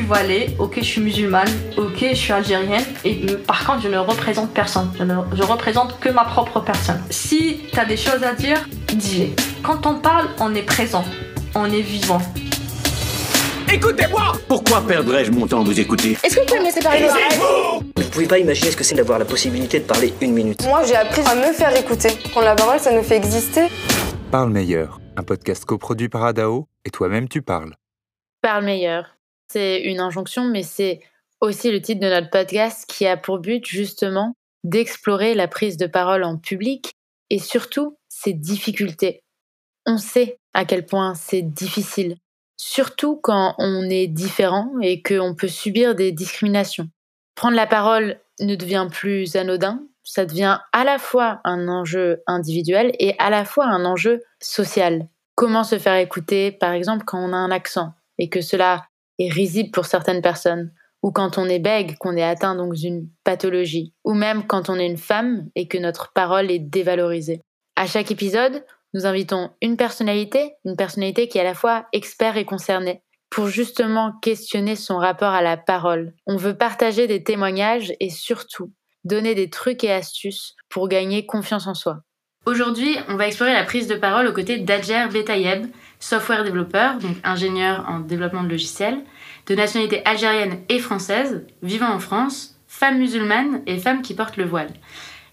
suis voilée, ok, je suis musulmane, ok, je suis algérienne, et par contre, je ne représente personne. Je ne je représente que ma propre personne. Si tu as des choses à dire, dis-les. Quand on parle, on est présent, on est vivant. Écoutez-moi Pourquoi perdrais-je mon temps à vous écouter? Est-ce que vous pouvez me laisser parler Vous pouvez pas imaginer ce que c'est d'avoir la possibilité de parler une minute. Moi, j'ai appris à me faire écouter. Prendre la parole, ça nous fait exister. Parle meilleur, un podcast coproduit par Adao, et toi-même tu parles. Parle meilleur. C'est une injonction, mais c'est aussi le titre de notre podcast qui a pour but justement d'explorer la prise de parole en public et surtout ses difficultés. On sait à quel point c'est difficile, surtout quand on est différent et qu'on peut subir des discriminations. Prendre la parole ne devient plus anodin, ça devient à la fois un enjeu individuel et à la fois un enjeu social. Comment se faire écouter, par exemple, quand on a un accent et que cela risible pour certaines personnes, ou quand on est bègue, qu'on est atteint donc d'une pathologie, ou même quand on est une femme et que notre parole est dévalorisée. À chaque épisode, nous invitons une personnalité, une personnalité qui est à la fois expert et concernée, pour justement questionner son rapport à la parole. On veut partager des témoignages et surtout donner des trucs et astuces pour gagner confiance en soi. Aujourd'hui, on va explorer la prise de parole aux côtés d'Adjer Betayeb, software développeur, donc ingénieur en développement de logiciels, de nationalité algérienne et française, vivant en France, femme musulmane et femme qui porte le voile.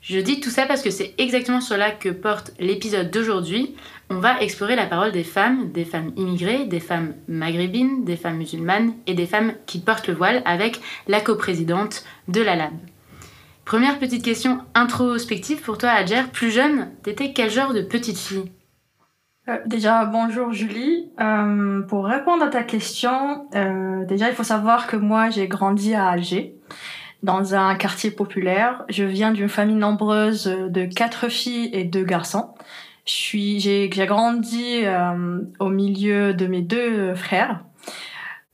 Je dis tout ça parce que c'est exactement cela que porte l'épisode d'aujourd'hui. On va explorer la parole des femmes, des femmes immigrées, des femmes maghrébines, des femmes musulmanes et des femmes qui portent le voile avec la coprésidente de la LAB. Première petite question introspective pour toi, Adjer. Plus jeune, t'étais quel genre de petite fille? Euh, déjà, bonjour Julie. Euh, pour répondre à ta question, euh, déjà, il faut savoir que moi, j'ai grandi à Alger, dans un quartier populaire. Je viens d'une famille nombreuse de quatre filles et deux garçons. J'ai, grandi au milieu de mes deux frères.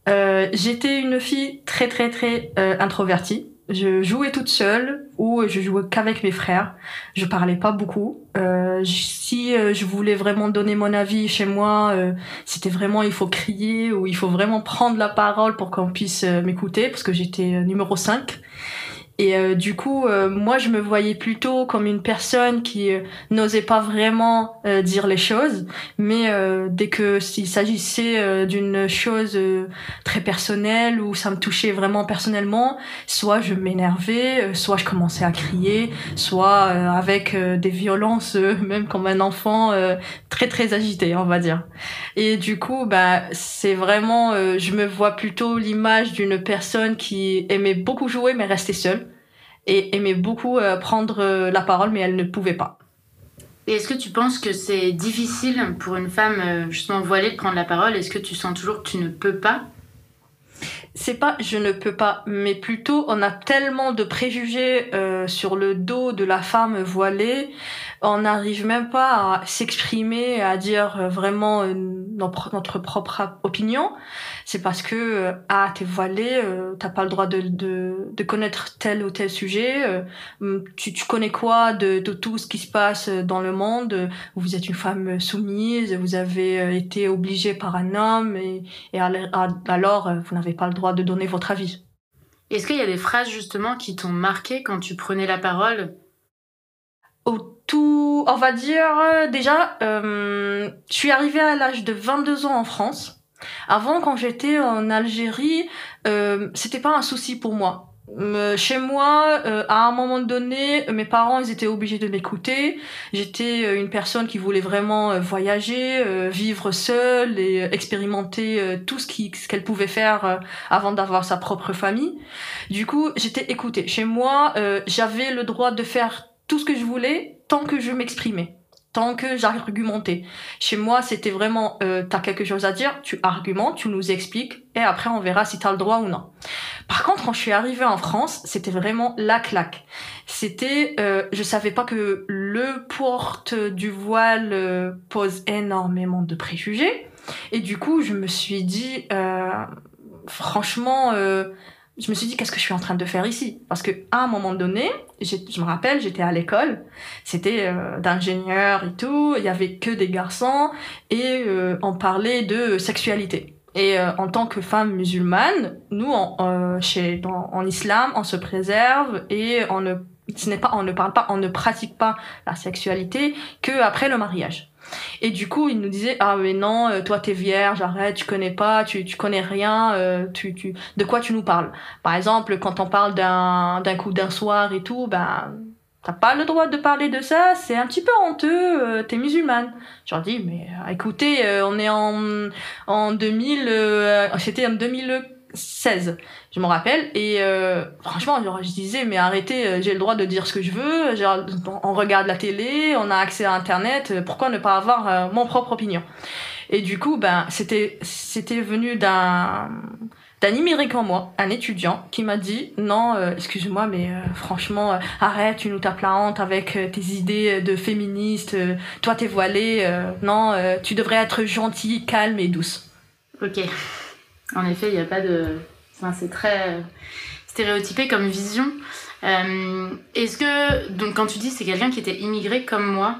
J'étais une fille très très très introvertie. Je jouais toute seule ou je jouais qu'avec mes frères. Je parlais pas beaucoup. Euh, si euh, je voulais vraiment donner mon avis chez moi, euh, c'était vraiment il faut crier ou il faut vraiment prendre la parole pour qu'on puisse euh, m'écouter parce que j'étais euh, numéro 5. Et euh, du coup, euh, moi, je me voyais plutôt comme une personne qui euh, n'osait pas vraiment euh, dire les choses, mais euh, dès que s'il s'agissait d'une chose très personnelle ou ça me touchait vraiment personnellement, soit je m'énervais, soit je commençais à crier, soit avec des violences, même comme un enfant très très agité, on va dire. Et du coup, bah, c'est vraiment, je me vois plutôt l'image d'une personne qui aimait beaucoup jouer mais restait seule et aimait beaucoup euh, prendre euh, la parole mais elle ne pouvait pas. Et est-ce que tu penses que c'est difficile pour une femme euh, justement voilée de prendre la parole? Est-ce que tu sens toujours que tu ne peux pas? C'est pas je ne peux pas, mais plutôt on a tellement de préjugés euh, sur le dos de la femme voilée, on n'arrive même pas à s'exprimer, à dire vraiment notre, notre propre opinion. C'est parce que euh, ah t'es voilée, euh, t'as pas le droit de, de, de connaître tel ou tel sujet. euh, hum, tu, tu connais quoi de, de tout ce qui se passe dans le monde? Vous êtes une femme soumise, vous avez euh, été obligée par un homme et et al- al- alors, vous n'avez pas le droit de donner votre avis. Est-ce qu'il y a des phrases justement qui t'ont marqué quand tu prenais la parole? Au tout, on va dire, déjà, euh, je suis arrivée à l'âge de 22 ans en France. Avant, quand j'étais en Algérie, euh, c'était pas un souci pour moi. Euh, chez moi, euh, à un moment donné, mes parents, ils étaient obligés de m'écouter. J'étais une personne qui voulait vraiment voyager, vivre seule et expérimenter tout ce qu'elle pouvait faire avant d'avoir sa propre famille. Du coup, j'étais écoutée. Chez moi, j'avais le droit de faire tout ce que je voulais tant que je m'exprimais, tant que j'argumentais. Chez moi, c'était vraiment, euh, t'as quelque chose à dire, tu argumentes, tu nous expliques, et après on verra si t'as le droit ou non. Par contre, quand je suis arrivée en France, c'était vraiment la claque. C'était, euh, je savais pas que le porte du voile euh, pose énormément de préjugés, et du coup, je me suis dit, euh, franchement. Je me suis dit qu'est-ce que je suis en train de faire ici? Parce que à un moment donné je me rappelle j'étais à l'école c'était euh, d'ingénieur et tout il y avait que des garçons et euh, on parlait de sexualité Et euh, en tant que femme musulmane, nous, en, chez, en islam, on se préserve et on ne, ce n'est pas, on ne parle pas, on ne pratique pas la sexualité que après le mariage. Et du coup, il nous disait ah mais non, euh, toi t'es vierge, arrête, tu connais pas, tu tu connais rien, euh, tu tu de quoi tu nous parles? Par exemple, quand on parle d'un d'un coup d'un soir et tout, ben T'as pas le droit de parler de ça, c'est un petit peu honteux, euh, t'es musulmane. Je leur dis, mais écoutez, on est en, en 2000, euh, c'était en 2016, je me rappelle, et euh, franchement, genre, je disais, mais arrêtez, euh, j'ai le droit de dire ce que je veux, genre, on regarde la télé, on a accès à Internet, euh, pourquoi ne pas avoir euh, mon propre opinion? Et du coup, ben, c'était, c'était venu d'un d'un Imérique en moi, un étudiant, qui m'a dit non, euh, excuse-moi, mais euh, franchement, arrête, tu nous tapes la honte avec tes idées de féministe, toi t'es voilée, non, tu devrais être gentille, calme et douce. Ok. En effet, il n'y a pas de. Enfin, c'est très euh, stéréotypé comme vision. Euh, Est-ce que. Donc, quand tu dis c'est quelqu'un qui était immigré comme moi,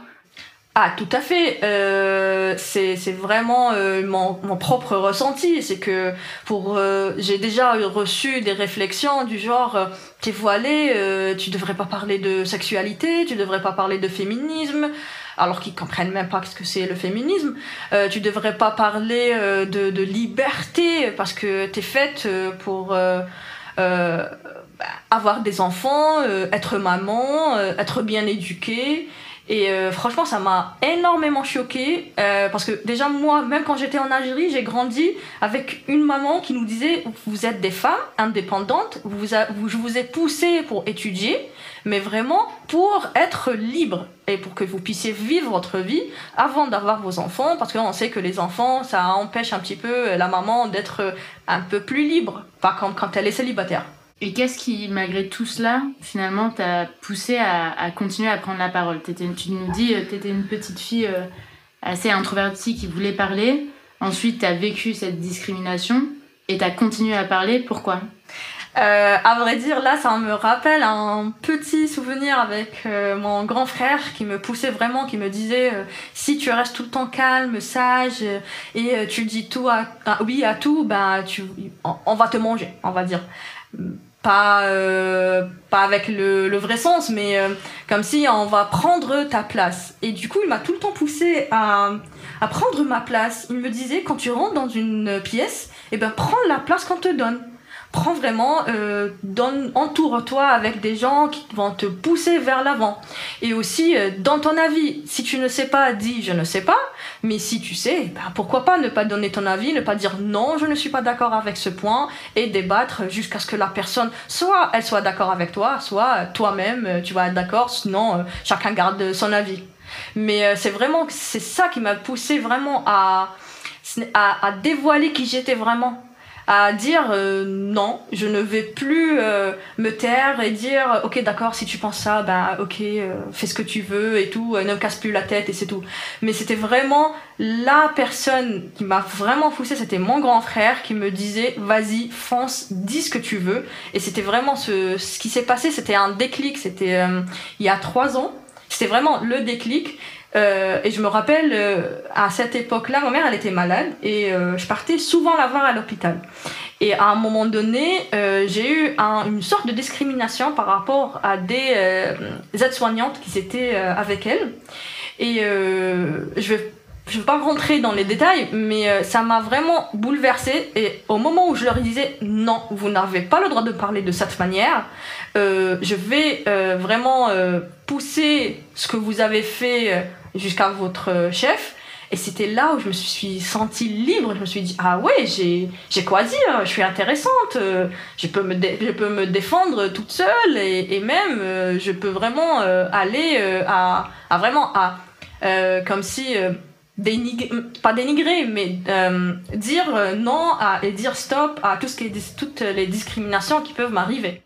Ah, tout à fait. Euh, c'est vraiment mon, mon propre ressenti. C'est que pour j'ai déjà reçu des réflexions du genre t'es voilée, euh, tu devrais pas parler de sexualité, tu devrais pas parler de féminisme, alors qu'ils comprennent même pas ce que c'est le féminisme. Euh, tu devrais pas parler euh, de, de liberté parce que t'es faite euh, pour euh, euh, avoir des enfants, euh, être maman, être bien éduquée. Et euh, franchement, ça m'a énormément choquée euh, parce que déjà moi, même quand j'étais en Algérie, j'ai grandi avec une maman qui nous disait vous êtes des femmes indépendantes, vous, vous je vous ai poussé pour étudier, mais vraiment pour être libre et pour que vous puissiez vivre votre vie avant d'avoir vos enfants, parce qu'on sait que les enfants, ça empêche un petit peu la maman d'être un peu plus libre, pas quand elle est célibataire. Et qu'est-ce qui, malgré tout cela, finalement, t'a poussé à, continuer à prendre la parole? T'étais- Tu nous dis que tu étais une petite fille euh, assez introvertie qui voulait parler. Ensuite, tu as vécu cette discrimination et tu as continué à parler. Pourquoi? Euh, à vrai dire, là, ça me rappelle un petit souvenir avec euh, mon grand frère qui me poussait vraiment, qui me disait euh, si tu restes tout le temps calme, sage euh, et euh, tu dis tout à, oui à tout, ben tu, on, va te manger, on va dire. Pas, euh, pas avec le, le vrai sens, mais comme si on va prendre ta place. Et du coup, il m'a tout le temps poussé à, à prendre ma place. Il me disait quand tu rentres dans une pièce, eh ben prends la place qu'on te donne prends vraiment, euh, entoure-toi avec des gens qui vont te pousser vers l'avant. Et aussi, euh, dans ton avis, si tu ne sais pas, dis je ne sais pas, mais si tu sais, ben, pourquoi pas ne pas donner ton avis, ne pas dire non, je ne suis pas d'accord avec ce point, et débattre jusqu'à ce que la personne, soit elle soit d'accord avec toi, soit euh, toi-même, euh, tu vas être d'accord, sinon euh, chacun garde son avis. Mais euh, c'est vraiment, c'est ça qui m'a poussé vraiment à, à, à dévoiler qui j'étais vraiment à dire euh, non, je ne vais plus euh, me taire et dire ok d'accord si tu penses ça ben ok euh, fais ce que tu veux et tout euh, ne me casse plus la tête et c'est tout. Mais c'était vraiment la personne qui m'a vraiment poussé, c'était mon grand frère qui me disait vas-y fonce, dis ce que tu veux. Et c'était vraiment ce, ce qui s'est passé, c'était un déclic, c'était euh, il y a trois ans, c'était vraiment le déclic euh, et je me rappelle, euh, à cette époque-là, ma mère, elle était malade et euh, je partais souvent la voir à l'hôpital. Et à un moment donné, j'ai eu un- une sorte de discrimination par rapport à des aides-soignantes qui étaient avec elle. Et je vais je vais pas rentrer dans les détails, mais ça m'a vraiment bouleversée. Et au moment où je leur disais non, vous n'avez pas le droit de parler de cette manière, je vais vraiment pousser ce que vous avez fait jusqu'à votre chef. Et c'était là où je me suis sentie libre. Je me suis dit ah ouais, j'ai quoi dire. Je suis intéressante. euh, je peux me je peux me défendre toute seule et, même euh, je peux vraiment euh, aller à à vraiment à comme si dénigrer, pas dénigrer, mais dire non à, et dire stop à tout ce qui est, toutes les discriminations qui peuvent m'arriver.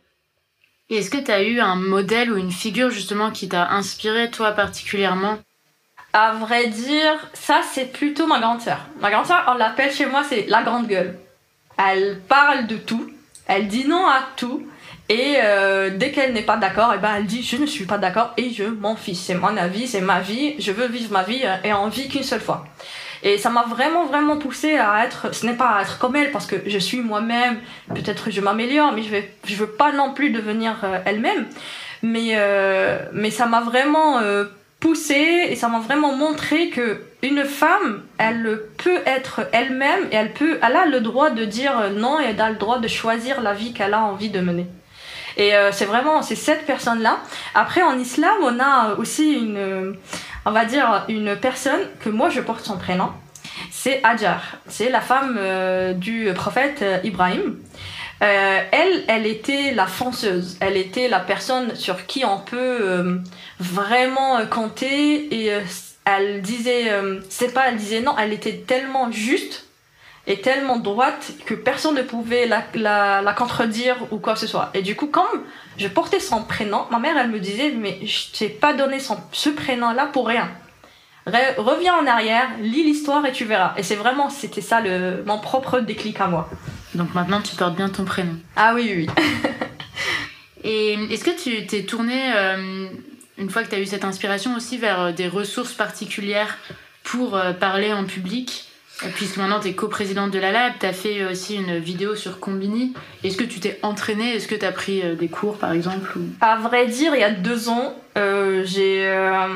Est-ce que tu as eu un modèle ou une figure justement qui t'a inspiré toi particulièrement? À vrai dire, ça c'est plutôt ma grande sœur. Ma grande sœur, on l'appelle chez moi, c'est la grande gueule. Elle parle de tout, elle dit non à tout, et euh, dès qu'elle n'est pas d'accord, eh ben elle dit je ne suis pas d'accord et je m'en fiche. C'est mon avis, c'est ma vie, je veux vivre ma vie euh, et on vit qu'une seule fois. Et ça m'a vraiment, vraiment poussé à être, ce n'est pas à être comme elle, parce que je suis moi-même, peut-être je m'améliore, mais je vais, je veux pas non plus devenir euh, elle-même. Mais, mais ça m'a vraiment euh, et ça m'a vraiment montré que une femme, elle peut être elle-même et elle peut, elle a le droit de dire non et elle a le droit de choisir la vie qu'elle a envie de mener. Et euh, c'est vraiment, c'est cette personne-là. Après, en islam, on a aussi une, on va dire, une personne que moi je porte son prénom. C'est Hajar. C'est la femme euh, du prophète euh, Ibrahim. Elle, elle était la fonceuse. Elle était la personne sur qui on peut vraiment euh, compter. Et euh, elle disait, euh, c'est pas, elle disait non, elle était tellement juste et tellement droite que personne ne pouvait la, la, la contredire ou quoi que ce soit. Et du coup, comme je portais son prénom, ma mère, elle me disait, mais je t'ai pas donné son, ce prénom-là pour rien. Re- reviens en arrière, lis l'histoire et tu verras. Et c'est vraiment, c'était ça le, mon propre déclic à moi. Donc maintenant, tu portes bien ton prénom. Ah oui, oui. Et est-ce que tu t'es tourné, euh, une fois que tu as eu cette inspiration, aussi vers euh, des ressources particulières pour euh, parler en public Euh, Puisque maintenant tu es coprésidente de la Lab, tu as fait aussi une vidéo sur Combini. Est-ce que tu t'es entraînée? Est-ce que tu as pris euh, des cours par exemple. À vrai dire, il y a deux ans, euh, j'ai euh,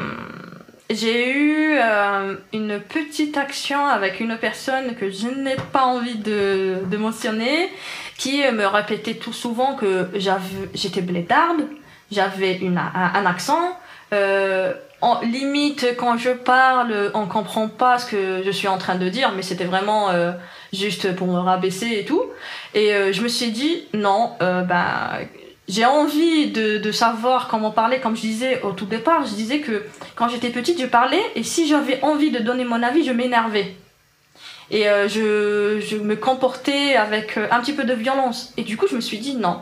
eu euh, une petite action avec une personne que je n'ai pas envie de, de mentionner, qui me répétait tout souvent que j'étais blédarde, j'avais un, accent. Euh, en limite, quand je parle, on comprend pas ce que je suis en train de dire, mais c'était vraiment euh, juste pour me rabaisser et tout. Et euh, je me suis dit, non, ben, j'ai envie de, de savoir comment parler. Comme je disais au tout départ, je disais que quand j'étais petite, je parlais et si j'avais envie de donner mon avis, je m'énervais. Et je, je me comportais avec un petit peu de violence. Et du coup, je me suis dit non.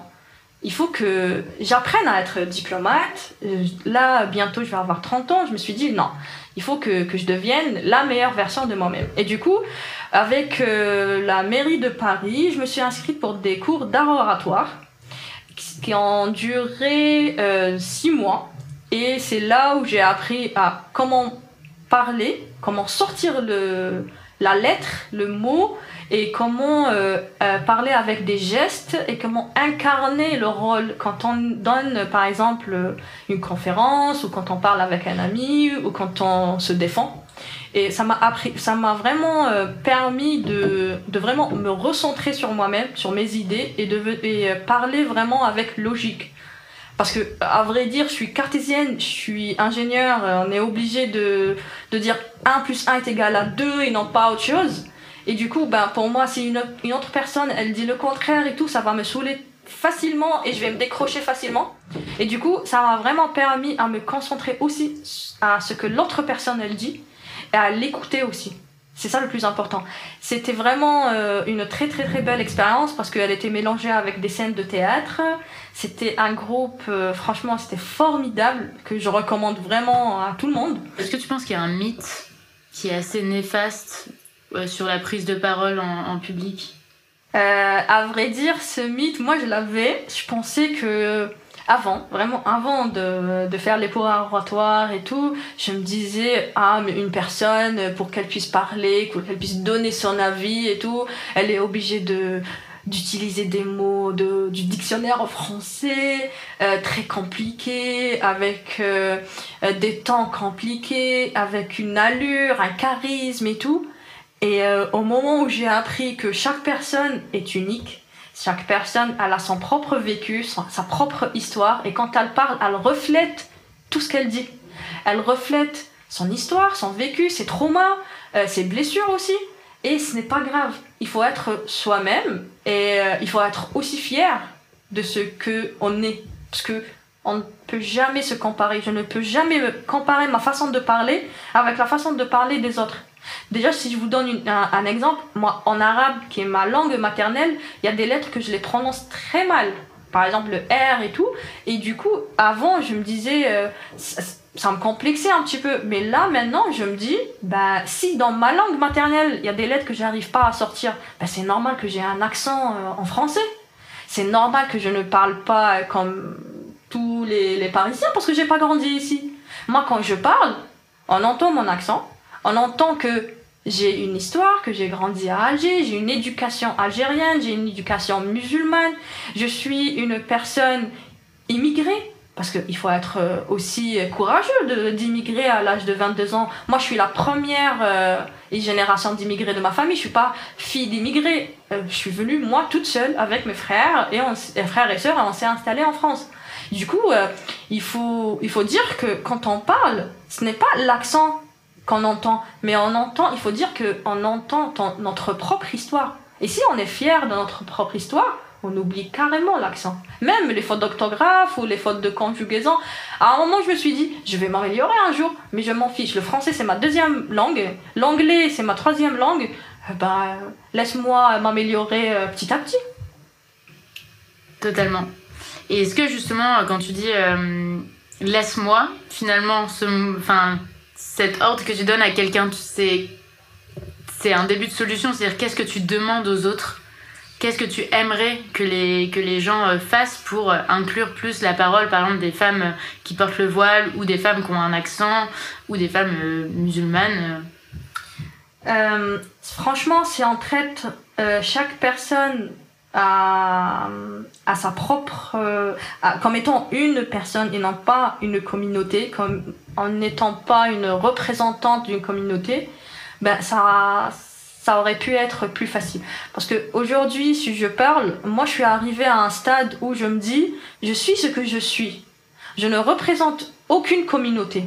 Il faut que j'apprenne à être diplomate. Euh, Là, bientôt, je vais avoir 30 ans. Je me suis dit non. Il faut que, que je devienne la meilleure version de moi-même. Et du coup, avec euh, la mairie de Paris, je me suis inscrite pour des cours d'art oratoire qui- ont duré euh, six mois. Et c'est là où j'ai appris à comment parler, comment sortir le, la lettre, le mot, et comment euh, euh, parler avec des gestes et comment incarner le rôle quand on donne, par exemple, une conférence ou quand on parle avec un ami ou quand on se défend. Et ça m'a appris, ça m'a vraiment euh, permis de, de vraiment me recentrer sur moi-même, sur mes idées et de et, euh, parler vraiment avec logique. Parce que, à vrai dire, je suis cartésienne, je suis ingénieur, euh, on est obligé de, de dire 1 plus 1 est égal à 2 et non pas autre chose. Et du coup, ben, pour moi, si une, autre personne, elle dit le contraire et tout, ça va me saouler facilement et je vais me décrocher facilement. Et du coup, ça m'a vraiment permis à me concentrer aussi à ce que l'autre personne, elle dit et à l'écouter aussi. C'est ça le plus important. C'était vraiment euh, une très très très belle expérience parce qu'elle était mélangée avec des scènes de théâtre. C'était un groupe, euh, franchement, c'était formidable que je recommande vraiment à tout le monde. Est-ce que tu penses qu'il y a un mythe qui est assez néfaste sur la prise de parole en, public Euh, à vrai dire, ce mythe, moi je l'avais. Je pensais que avant, vraiment avant de, faire les cours oratoires et tout, je me disais, ah, mais une personne, pour qu'elle puisse parler, pour qu'elle puisse donner son avis et tout, elle est obligée de d'utiliser des mots de, du dictionnaire français euh, très compliqués avec euh, euh, des temps compliqués avec une allure un charisme et tout et euh, au moment où j'ai appris que chaque personne est unique, chaque personne elle a son propre vécu, sa propre histoire, et quand elle parle, elle reflète tout ce qu'elle dit. Elle reflète son histoire, son vécu, ses traumas, euh, ses blessures aussi. Et ce n'est pas grave. Il faut être soi-même et euh, il faut être aussi fier de ce que on est, parce que on ne peut jamais se comparer. Je ne peux jamais comparer ma façon de parler avec la façon de parler des autres. Déjà, si je vous donne un, exemple, moi, en arabe, qui est ma langue maternelle, il y a des lettres que je les prononce très mal. Par exemple, le R et tout. Et du coup, avant, je me disais, euh, ça, ça me complexait un petit peu. Mais là, maintenant, je me dis, bah, si dans ma langue maternelle, il y a des lettres que j'arrive pas à sortir, bah, c'est normal que j'ai un accent euh, en français. C'est normal que je ne parle pas comme tous les, les Parisiens parce que j'ai pas grandi ici. Moi, quand je parle, on entend mon accent, on entend que j'ai une histoire, que j'ai grandi à Alger, j'ai une éducation algérienne, j'ai une éducation musulmane, je suis une personne immigrée, parce qu'il faut être euh, aussi courageux d'immigrer à l'âge de 22 ans. Moi, je suis la première euh, génération d'immigrés de ma famille, je suis pas fille d'immigrés. Euh, je suis venue, moi, toute seule, avec mes frères et, on, frères et sœurs, et on s'est installés en France. Du coup, il, faut, il faut dire que quand on parle, ce n'est pas l'accent qu'on entend, mais on entend, il faut dire qu'on entend notre propre histoire. Et si on est fier de notre propre histoire, on oublie carrément l'accent. Même les fautes d'orthographe ou les fautes de conjugaison. À un moment, je me suis dit, je vais m'améliorer un jour, mais je m'en fiche. Le français, c'est ma deuxième langue. L'anglais, c'est ma troisième langue. Ben, laisse-moi m'améliorer euh, petit à petit. Totalement. Et est-ce que justement, quand tu dis euh, laisse-moi, finalement, ce, enfin, cette ordre que tu donnes à quelqu'un, c'est, un début de solution. C'est-à-dire, qu'est-ce que tu demandes aux autres? Qu'est-ce que tu aimerais que les, que les gens euh, fassent pour euh, inclure plus la parole, par exemple, des femmes euh, qui portent le voile, ou des femmes qui ont un accent, ou des femmes musulmanes Franchement, si on traite chaque personne à sa propre. comme étant une personne et non pas une communauté, comme en n'étant pas une représentante d'une communauté, ben ça, ça aurait pu être plus facile. Parce que aujourd'hui, si je parle, moi je suis arrivée à un stade où je me dis, je suis ce que je suis. Je ne représente aucune communauté.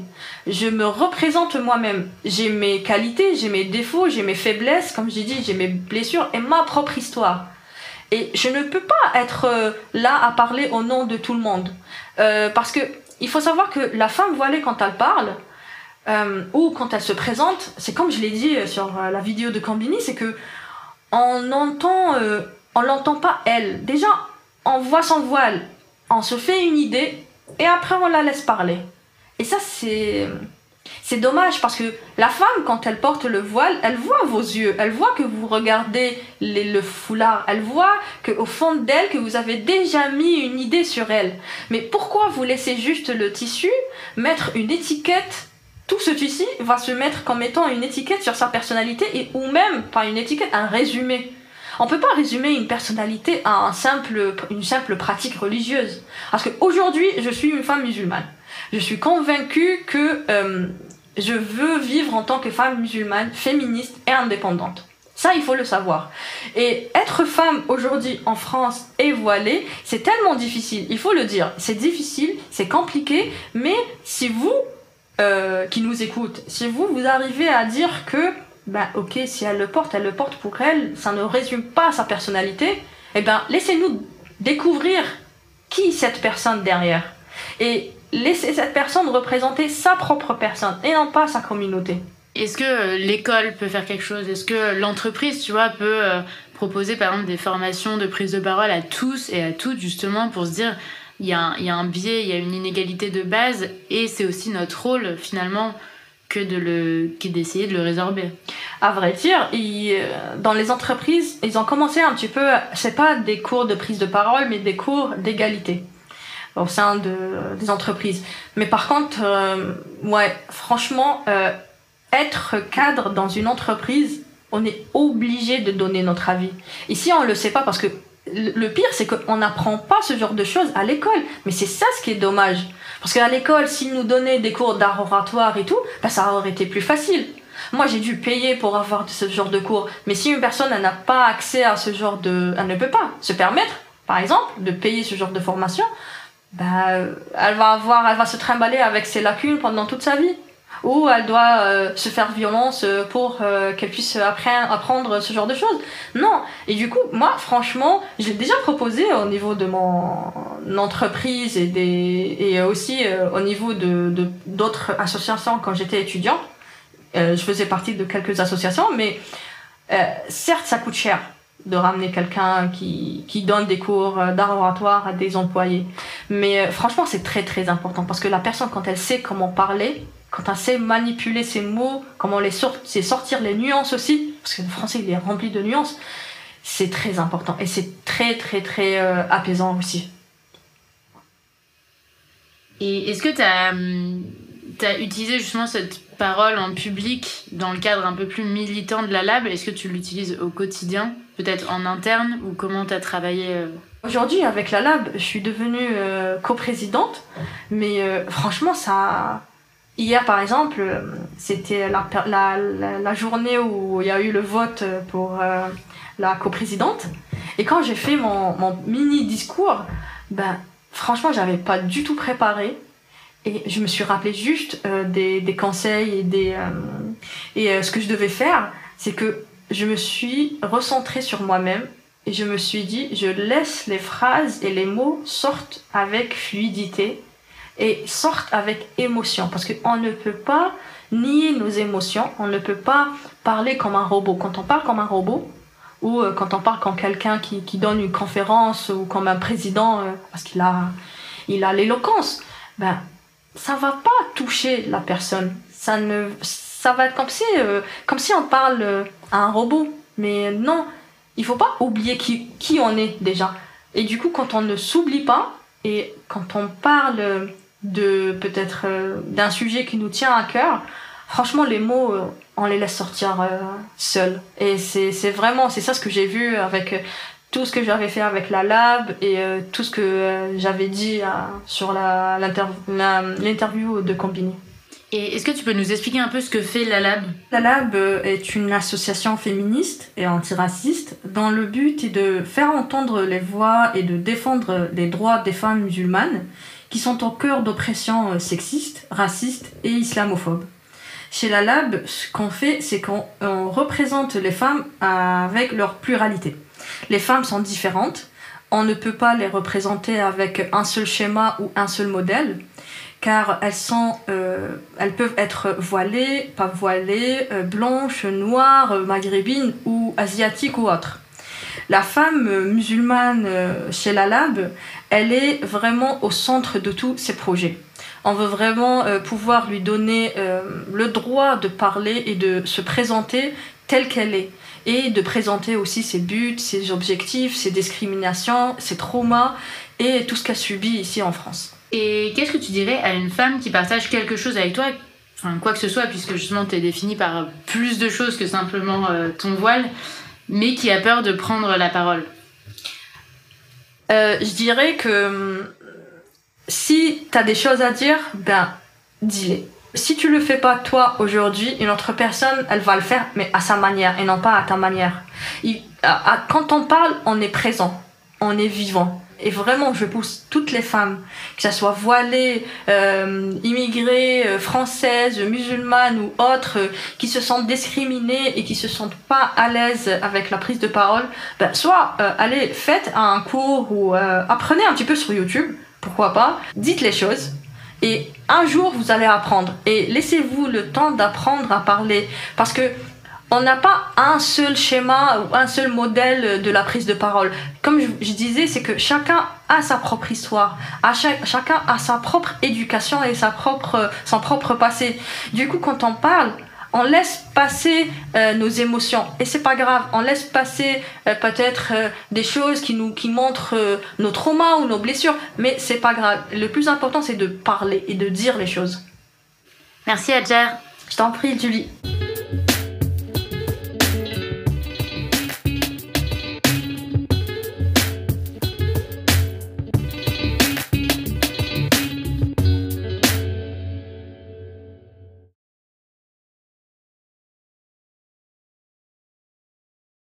Je me représente moi-même. J'ai mes qualités, j'ai mes défauts, j'ai mes faiblesses, comme j'ai dit, j'ai mes blessures et ma propre histoire. Et je ne peux pas être euh, là à parler au nom de tout le monde. Euh, parce que il faut savoir que la femme voilée, quand elle parle, euh, ou quand elle se présente, c'est comme je l'ai dit sur la vidéo de Cambini, c'est que on l'entend pas elle. Déjà, on voit son voile, on se fait une idée, et après on la laisse parler. Et ça, c'est c'est dommage parce que la femme, quand elle porte le voile, elle voit vos yeux, elle voit que vous regardez le foulard, elle voit qu'au fond d'elle, que vous avez déjà mis une idée sur elle. Mais pourquoi vous laissez juste le tissu mettre une étiquette? Tout ce tissu va se mettre comme étant une étiquette sur sa personnalité et ou même pas une étiquette, un résumé. On peut pas résumer une personnalité à un simple, une simple pratique religieuse. Parce qu'aujourd'hui, je suis une femme musulmane. Je suis convaincue que euh, je veux vivre en tant que femme musulmane, féministe et indépendante. Ça, il faut le savoir. Et être femme aujourd'hui en France et voilée, c'est tellement difficile. Il faut le dire. C'est difficile, c'est compliqué, mais si vous, euh, qui nous écoutez, si vous, vous arrivez à dire que, ben ok, si elle le porte, elle le porte pour elle, ça ne résume pas sa personnalité, eh ben laissez-nous découvrir qui cette personne derrière. Et laisser cette personne représenter sa propre personne et non pas sa communauté. Est-ce que euh, l'école peut faire quelque chose? Est-ce que l'entreprise, tu vois, peut euh, proposer par exemple des formations de prise de parole à tous et à toutes justement pour se dire il y, a un, il y a un biais, il y a une inégalité de base et c'est aussi notre rôle finalement que de le d'essayer de le résorber? À vrai dire, euh, dans les entreprises, ils ont commencé un petit peu, c'est pas des cours de prise de parole, mais des cours d'égalité au sein de, des entreprises. Mais par contre, euh, ouais, franchement, euh, être cadre dans une entreprise, on est obligé de donner notre avis. Ici, on le sait pas parce que le pire, c'est qu'on n'apprend pas ce genre de choses à l'école. Mais c'est ça ce qui est dommage. Parce qu'à l'école, s'ils nous donnaient des cours d'art oratoire et tout, bah, ça aurait été plus facile. Moi, j'ai dû payer pour avoir ce genre de cours. Mais si une personne n'a pas accès à ce genre de... Elle ne peut pas se permettre, par exemple, de payer ce genre de formation, bah, elle va avoir, elle va se trimballer avec ses lacunes pendant toute sa vie. Ou elle doit euh, se faire violence euh, pour euh, qu'elle puisse apprendre, ce genre de choses. Non. Et du coup, moi, franchement, j'ai déjà proposé au niveau de mon entreprise et, des, et aussi au niveau de d'autres associations quand j'étais étudiante. je faisais partie de quelques associations, mais certes, ça coûte cher de ramener quelqu'un qui, qui donne des cours d'art oratoire à des employés. Mais euh, franchement, c'est très très important parce que la personne, quand elle sait comment parler, quand elle sait manipuler ses mots, comment les c'est sortir les nuances aussi, parce que le français il est rempli de nuances, c'est très important et c'est très très très euh, apaisant aussi. Et est-ce que tu as, utilisé justement cette parole en public dans le cadre un peu plus militant de la lab? Est-ce que tu l'utilises au quotidien, peut-être en interne, ou comment tu as travaillé euh Aujourd'hui, avec la lab, je suis devenue euh, coprésidente, mais euh, franchement, ça. Hier, par exemple, euh, c'était la, la, journée où il y a eu le vote pour euh, la coprésidente. Et quand j'ai fait mon, mon mini discours, ben, franchement, j'avais pas du tout préparé. Et je me suis rappelé juste des, des conseils et, des, et ce que je devais faire, c'est que je me suis recentrée sur moi-même et je me suis dit, je laisse les phrases et les mots sortent avec fluidité et sortent avec émotion. Parce qu'on ne peut pas nier nos émotions, on ne peut pas parler comme un robot. Quand on parle comme un robot, ou euh, quand on parle comme quelqu'un qui, qui donne une conférence, ou comme un président, euh, parce qu'il a il a l'éloquence, ben, ça va pas toucher la personne. Ça, ne, ça va être comme si, euh, comme si on parle un robot. Mais non, il faut pas oublier qui, qui on est déjà. Et du coup, quand on ne s'oublie pas, et quand on parle de peut-être euh, d'un sujet qui nous tient à cœur, franchement, les mots, euh, on les laisse sortir euh, seuls. Et c'est vraiment, c'est ça ce que j'ai vu avec euh, tout ce que j'avais fait avec la lab et euh, tout ce que j'avais dit sur l'interview de Combini. Et est-ce que tu peux nous expliquer un peu ce que fait la lab? La Lab euh, est une association féministe et antiraciste dont le but est de faire entendre les voix et de défendre les droits des femmes musulmanes qui sont au cœur d'oppressions euh, sexistes, racistes et islamophobes. Chez la Lab, ce qu'on fait, c'est qu'on on représente les femmes avec leur pluralité. Les femmes sont différentes, on ne peut pas les représenter avec un seul schéma ou un seul modèle car elles sont, euh, elles peuvent être voilées, pas voilées, euh, blanches, noires, euh, maghrébines ou asiatiques ou autres. La femme musulmane chez la Lab, elle est vraiment au centre de tous ces projets. On veut vraiment pouvoir lui donner le droit de parler et de se présenter telle qu'elle est et de présenter aussi ses buts, ses objectifs, ses discriminations, ses traumas et tout ce qu'elle subit ici en France. Et qu'est-ce que tu dirais à une femme qui partage quelque chose avec toi, enfin quoi que ce soit, puisque justement tu es définie par plus de choses que simplement euh, ton voile, mais qui a peur de prendre la parole? Euh, je dirais que hum, si tu as des choses à dire, ben dis-les. Si tu le fais pas toi aujourd'hui, une autre personne, elle va le faire, mais à sa manière et non pas à ta manière. Quand on parle, on est présent, on est vivant. Et vraiment, je pousse toutes les femmes, que ce soit voilées, euh, immigrées, euh, françaises, musulmanes ou autres, euh, qui se sentent discriminées et qui se sentent pas à l'aise avec la prise de parole, ben, soit allez, faites un cours ou apprenez un petit peu sur YouTube, pourquoi pas, dites les choses. Et un jour, vous allez apprendre. Et laissez-vous le temps d'apprendre à parler. Parce que on n'a pas un seul schéma ou un seul modèle de la prise de parole. Comme je, je disais, c'est que chacun a sa propre histoire, à chaque, chacun a sa propre éducation et sa propre, son propre passé. Du coup, quand on parle, on laisse passer euh, nos émotions et c'est pas grave. On laisse passer euh, peut-être euh, des choses qui nous qui montrent euh, nos traumas ou nos blessures, mais c'est pas grave. Le plus important, c'est de parler et de dire les choses. Merci Adjer Je t'en prie, Julie.